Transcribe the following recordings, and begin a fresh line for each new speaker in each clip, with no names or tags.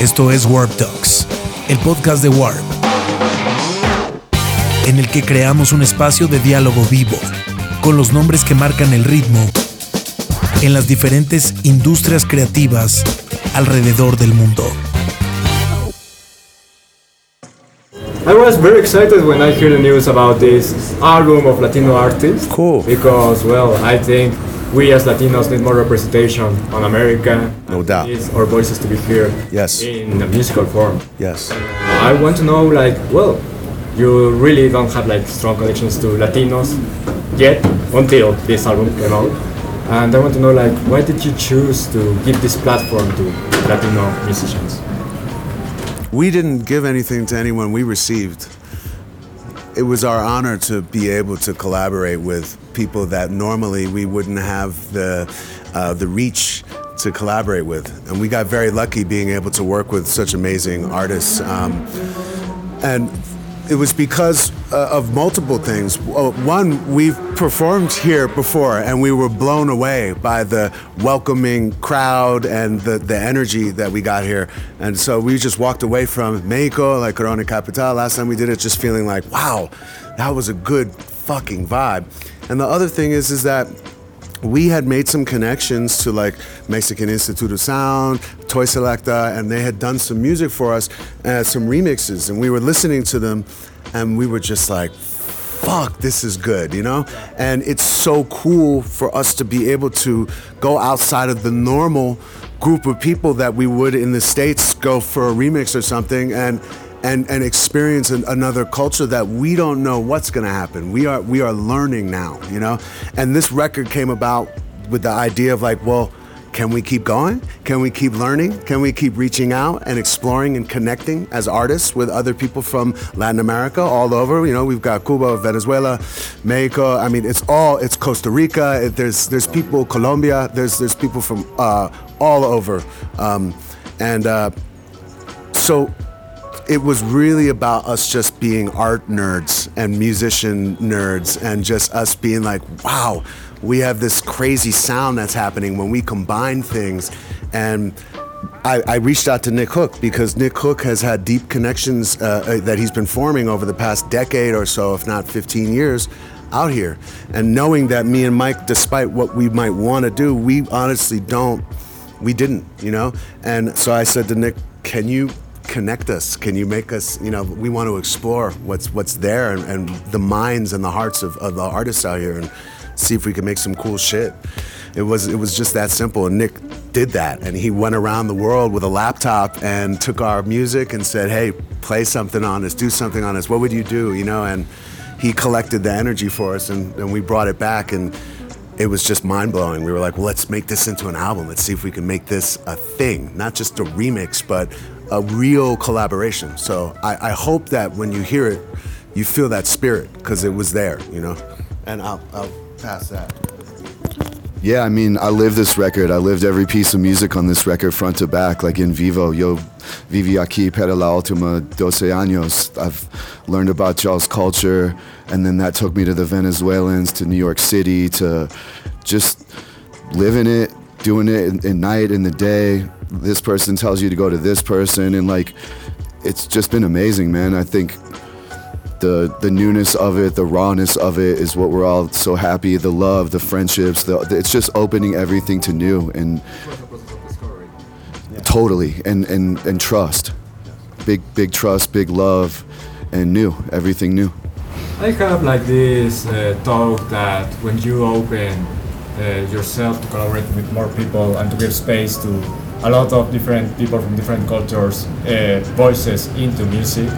Esto es Warp Talks, el podcast de Warp, en el que creamos un espacio de diálogo vivo con los nombres que marcan el ritmo en las diferentes industrias creativas alrededor del mundo.
I was very excited when I heard the news about this album of Latino artists.
Cool.
Because, well, I think we as Latinos need more representation on America.
No doubt.
Needs our voices to be heard.
Yes.
In a musical form.
Yes.
I want to know, like, well, you really don't have like strong connections to Latinos yet until this album came out. And I want to know, like, why did you choose to give this platform to Latino musicians?
We didn't give anything to anyone we received. It was our honor to be able to collaborate with people that normally we wouldn't have the, uh, the reach to collaborate with. And we got very lucky being able to work with such amazing artists. Um, and it was because uh, of multiple things. One, we've performed here before and we were blown away by the welcoming crowd and the, the energy that we got here. And so we just walked away from Mexico, like Corona Capital, last time we did it, just feeling like, wow, that was a good fucking vibe. And the other thing is, is that we had made some connections to like Mexican Institute of Sound, Toy Selectah, and they had done some music for us, uh, some remixes, and we were listening to them, and we were just like, fuck, this is good, you know? And it's so cool for us to be able to go outside of the normal group of people that we would in the States go for a remix or something, and and and experience an, another culture that we don't know what's going to happen. We are we are learning now, you know. And this record came about with the idea of like, well, can we keep going? Can we keep learning? Can we keep reaching out and exploring and connecting as artists with other people from Latin America all over? You know, we've got Cuba, Venezuela, Mexico. I mean, it's all it's Costa Rica. It, there's there's people Colombia. There's there's people from uh, all over, um, and uh, so it was really about us just being art nerds and musician nerds and just us being like, wow, we have this crazy sound that's happening when we combine things. And I, I reached out to Nick Hook because Nick Hook has had deep connections uh, uh, that he's been forming over the past decade or so, if not 15 years, out here. And knowing that me and Mike, despite what we might want to do, we honestly don't, we didn't, you know? And so I said to Nick, can you connect us? Can you make us, you know, we want to explore what's what's there and, and the minds and the hearts of, of the artists out here and see if we can make some cool shit. It was it was just that simple. And Nick did that and he went around the world with a laptop and took our music and said, Hey, play something on us, do something on us. What would you do? You know, and he collected the energy for us and, and we brought it back and it was just mind blowing. We were like, well, let's make this into an album. Let's see if we can make this a thing, not just a remix, but a real collaboration. So I, I hope that when you hear it, you feel that spirit because it was there, you know. And I'll, I'll pass that.
Yeah, I mean, I lived this record. I lived every piece of music on this record, front to back, like in vivo. Yo viví aquí para la última 12 años. I've learned about y'all's culture, and then that took me to the Venezuelans, to New York City, to just living it, doing it at night, in the day. This person tells you to go to this person, and like, it's just been amazing, man. I think the the newness of it, the rawness of it is what we're all so happy. The love, the friendships, the, it's just opening everything to new and totally and and and trust, big big trust, big love, and new everything new.
I have like this uh, thought that when you open uh, yourself to collaborate with more people and to give space to a lot of different people from different cultures, uh, voices into music,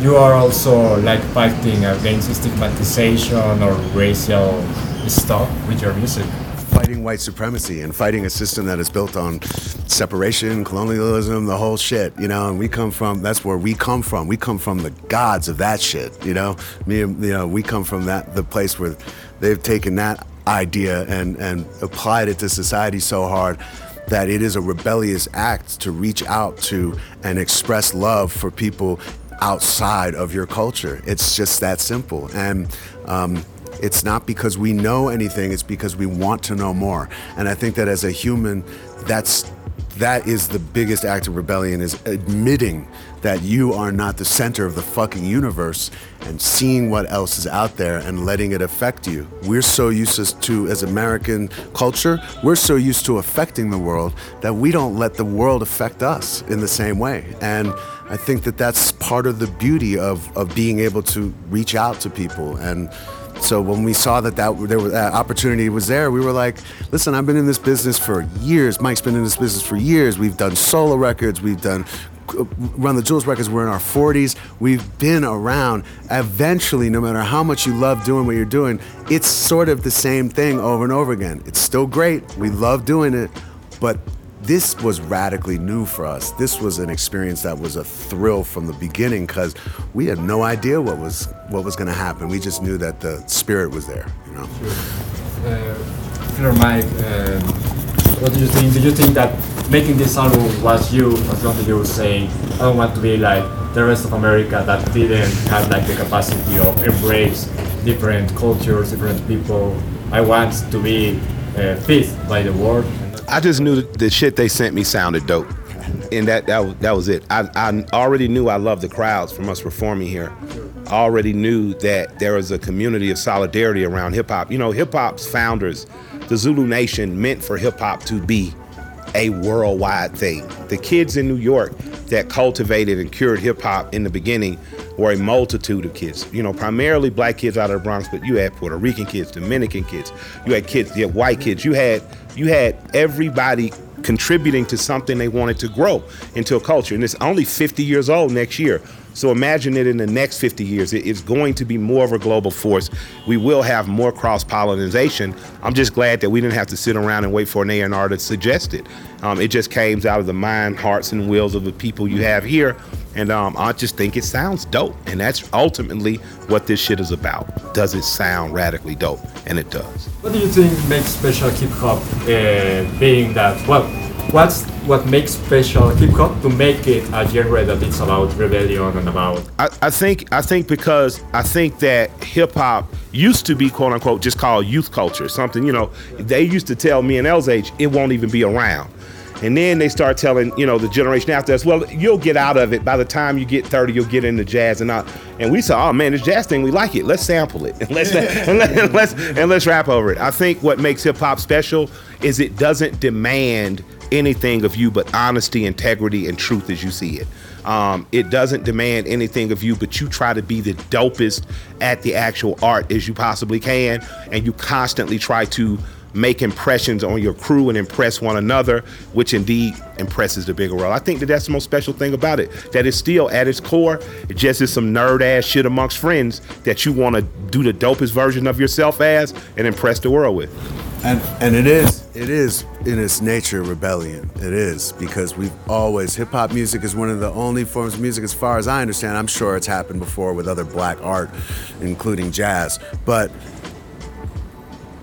you are also like fighting against stigmatization or racial stuff with your music.
Fighting white supremacy and fighting a system that is built on separation, colonialism, the whole shit, you know. And we come from that's where we come from. We come from the gods of that shit, you know. Me, and you know, we come from that the place where they've taken that idea and and applied it to society so hard that it is a rebellious act to reach out to and express love for people outside of your culture. It's just that simple. And um, it's not because we know anything, it's because we want to know more. And I think that as a human, that's that is the biggest act of rebellion is admitting that you are not the center of the fucking universe and seeing what else is out there and letting it affect you. We're so used to, as American culture, we're so used to affecting the world that we don't let the world affect us in the same way. And I think that that's part of the beauty of, of being able to reach out to people and so when we saw that that, there was, that opportunity was there, we were like, listen, I've been in this business for years. Mike's been in this business for years. We've done solo records. We've done uh, Run the Jewels records. We're in our 40s. We've been around. Eventually, no matter how much you love doing what you're doing, it's sort of the same thing over and over again. It's still great. We love doing it, but this was radically new for us. This was an experience that was a thrill from the beginning because we had no idea what was what was going to happen. We just knew that the spirit was there. You know.
Sure. Uh, Mike, uh, what do you think? Did you think that making this album was you, as long as you saying, I don't want to be like the rest of America that didn't have like the capacity of embrace different cultures, different people. I want to be uh, by the world
I just knew the shit they sent me sounded dope, and that that, that was it. I, I already knew I loved the crowds from us performing here. I already knew that there was a community of solidarity around hip hop. You know, hip hop's founders, the Zulu Nation, meant for hip hop to be a worldwide thing. The kids in New York that cultivated and cured hip hop in the beginning were a multitude of kids. You know, primarily black kids out of the Bronx, but you had Puerto Rican kids, Dominican kids, you had kids, you had white kids, you had you had everybody contributing to something they wanted to grow into a culture. And it's only 50 years old next year. So imagine it in the next 50 years. It's going to be more of a global force. We will have more cross pollination. I'm just glad that we didn't have to sit around and wait for an A&R to suggest it. Um, it just came out of the mind, hearts, and wills of the people you have here. And um, I just think it sounds dope. And that's ultimately what this shit is about. Does it sound radically dope? And it does.
What do you think makes special hip hop uh, being that, well, what's what makes special hip hop to make it a genre that it's about rebellion and about
I, I think I think because I think that hip hop used to be quote unquote just called youth culture something you know they used to tell me and El's age it won't even be around and then they start telling, you know, the generation after us, well, you'll get out of it. By the time you get 30, you'll get into jazz and not. And we said, oh man, this jazz thing, we like it. Let's sample it. And let's, and, let, and let's and let's rap over it. I think what makes hip hop special is it doesn't demand anything of you but honesty, integrity, and truth as you see it. Um, it doesn't demand anything of you, but you try to be the dopest at the actual art as you possibly can, and you constantly try to make impressions on your crew and impress one another, which indeed impresses the bigger world. I think that that's the most special thing about it. That is still at its core, it just is some nerd ass shit amongst friends that you want to do the dopest version of yourself as and impress the world with.
And and it is it is in its nature rebellion. It is because we've always hip hop music is one of the only forms of music, as far as I understand. I'm sure it's happened before with other black art, including jazz, but.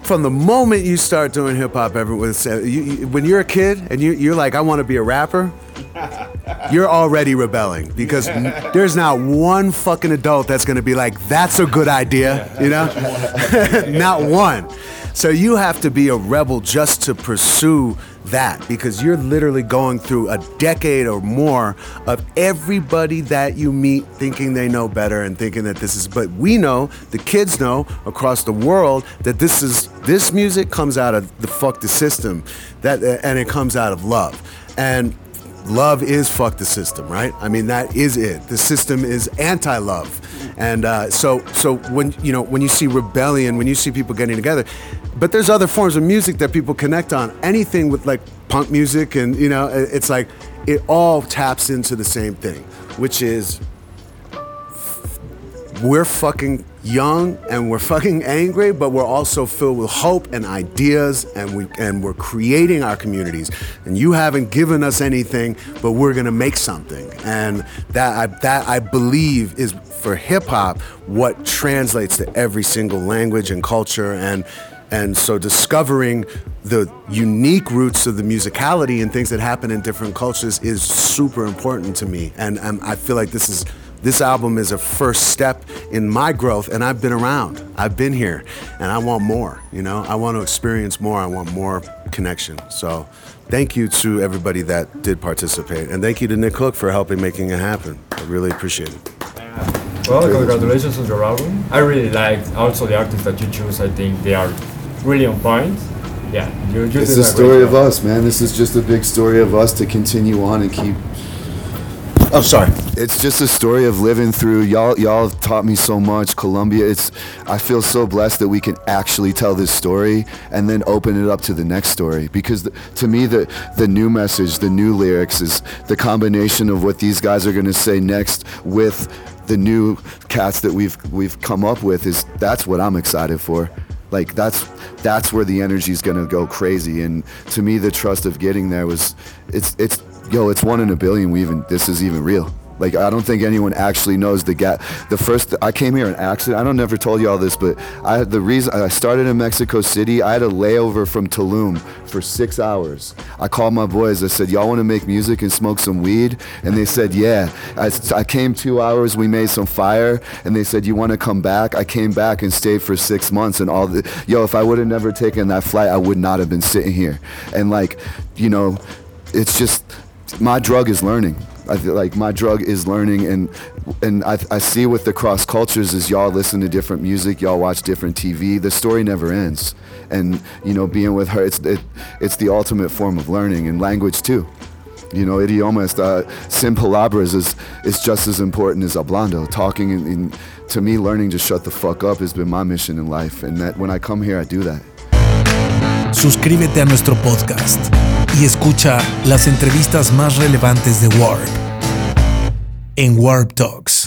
From the moment you start doing hip hop, everyone uh, you, you, when you're a kid and you, you're like, I want to be a rapper, you're already rebelling because yeah. there's not one fucking adult that's gonna be like, that's a good idea, you know? not one. So you have to be a rebel just to pursue that because you're literally going through a decade or more of everybody that you meet thinking they know better and thinking that this is but we know the kids know across the world that this is this music comes out of the fuck the system that and it comes out of love and love is fuck the system, right? I mean, that is it. The system is anti-love, and uh, so so when you know when you see rebellion, when you see people getting together, but there's other forms of music that people connect on. Anything with like punk music, and you know, it's like it all taps into the same thing, which is we're fucking young and we're fucking angry, but we're also filled with hope and ideas, and we and we're creating our communities. And you haven't given us anything, but we're gonna make something. And that I, that I believe is for hip hop what translates to every single language and culture and. And so discovering the unique roots of the musicality and things that happen in different cultures is super important to me. And, and I feel like this is this album is a first step in my growth, and I've been around. I've been here, and I want more. You know, I want to experience more. I want more connection. So thank you to everybody that did participate, and thank you to Nick Hook for helping making it happen. I really appreciate it.
Well, congratulations on your album. I really liked also the artists that you choose. I think they are really on point. Yeah, you, you
It's the
a
story of us, man. This is just a big story of us to continue on and keep
Oh, sorry.
it's just a story of living through y'all y'all have taught me so much Colombia. it's i feel so blessed that we can actually tell this story and then open it up to the next story because the, to me the the new message the new lyrics is the combination of what these guys are going to say next with the new cats that we've we've come up with is that's what i'm excited for like that's that's where the energy is going to go crazy. And to me the trust of getting there was it's it's yo it's one in a billion we even this is even real like I don't think anyone actually knows the gap. The first I came here an accident. I don't never told you all this, but I had the reason I started in Mexico City. I had a layover from Tulum for six hours. I called my boys. I said, "Y'all want to make music and smoke some weed?" And they said, "Yeah." I, I came two hours. We made some fire, and they said, "You want to come back?" I came back and stayed for six months. And all the yo, if I would have never taken that flight, I would not have been sitting here. And like, you know, it's just my drug is learning. I feel like my drug is learning, and and I, I see with the cross cultures is y'all listen to different music, y'all watch different TV. The story never ends, and you know, being with her, it's it, it's the ultimate form of learning and language too. You know, idiomas, uh, sin palabras is is just as important as hablando. Talking and, and to me, learning to shut the fuck up has been my mission in life, and that when I come here, I do that.
Suscríbete a nuestro podcast y escucha las entrevistas más relevantes de Warp en Warp Talks.